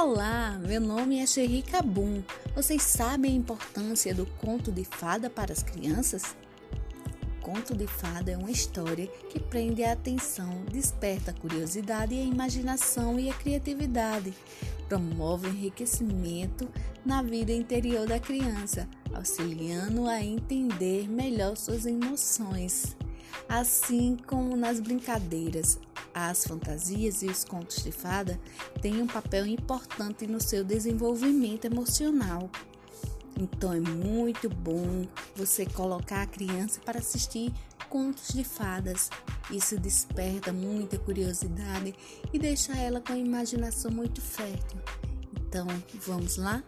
Olá, meu nome é Sherry Kabum. Vocês sabem a importância do conto de fada para as crianças? O conto de fada é uma história que prende a atenção, desperta a curiosidade e a imaginação e a criatividade, promove o enriquecimento na vida interior da criança, auxiliando a entender melhor suas emoções. Assim como nas brincadeiras, as fantasias e os contos de fada têm um papel importante no seu desenvolvimento emocional. Então é muito bom você colocar a criança para assistir contos de fadas. Isso desperta muita curiosidade e deixa ela com a imaginação muito fértil. Então, vamos lá?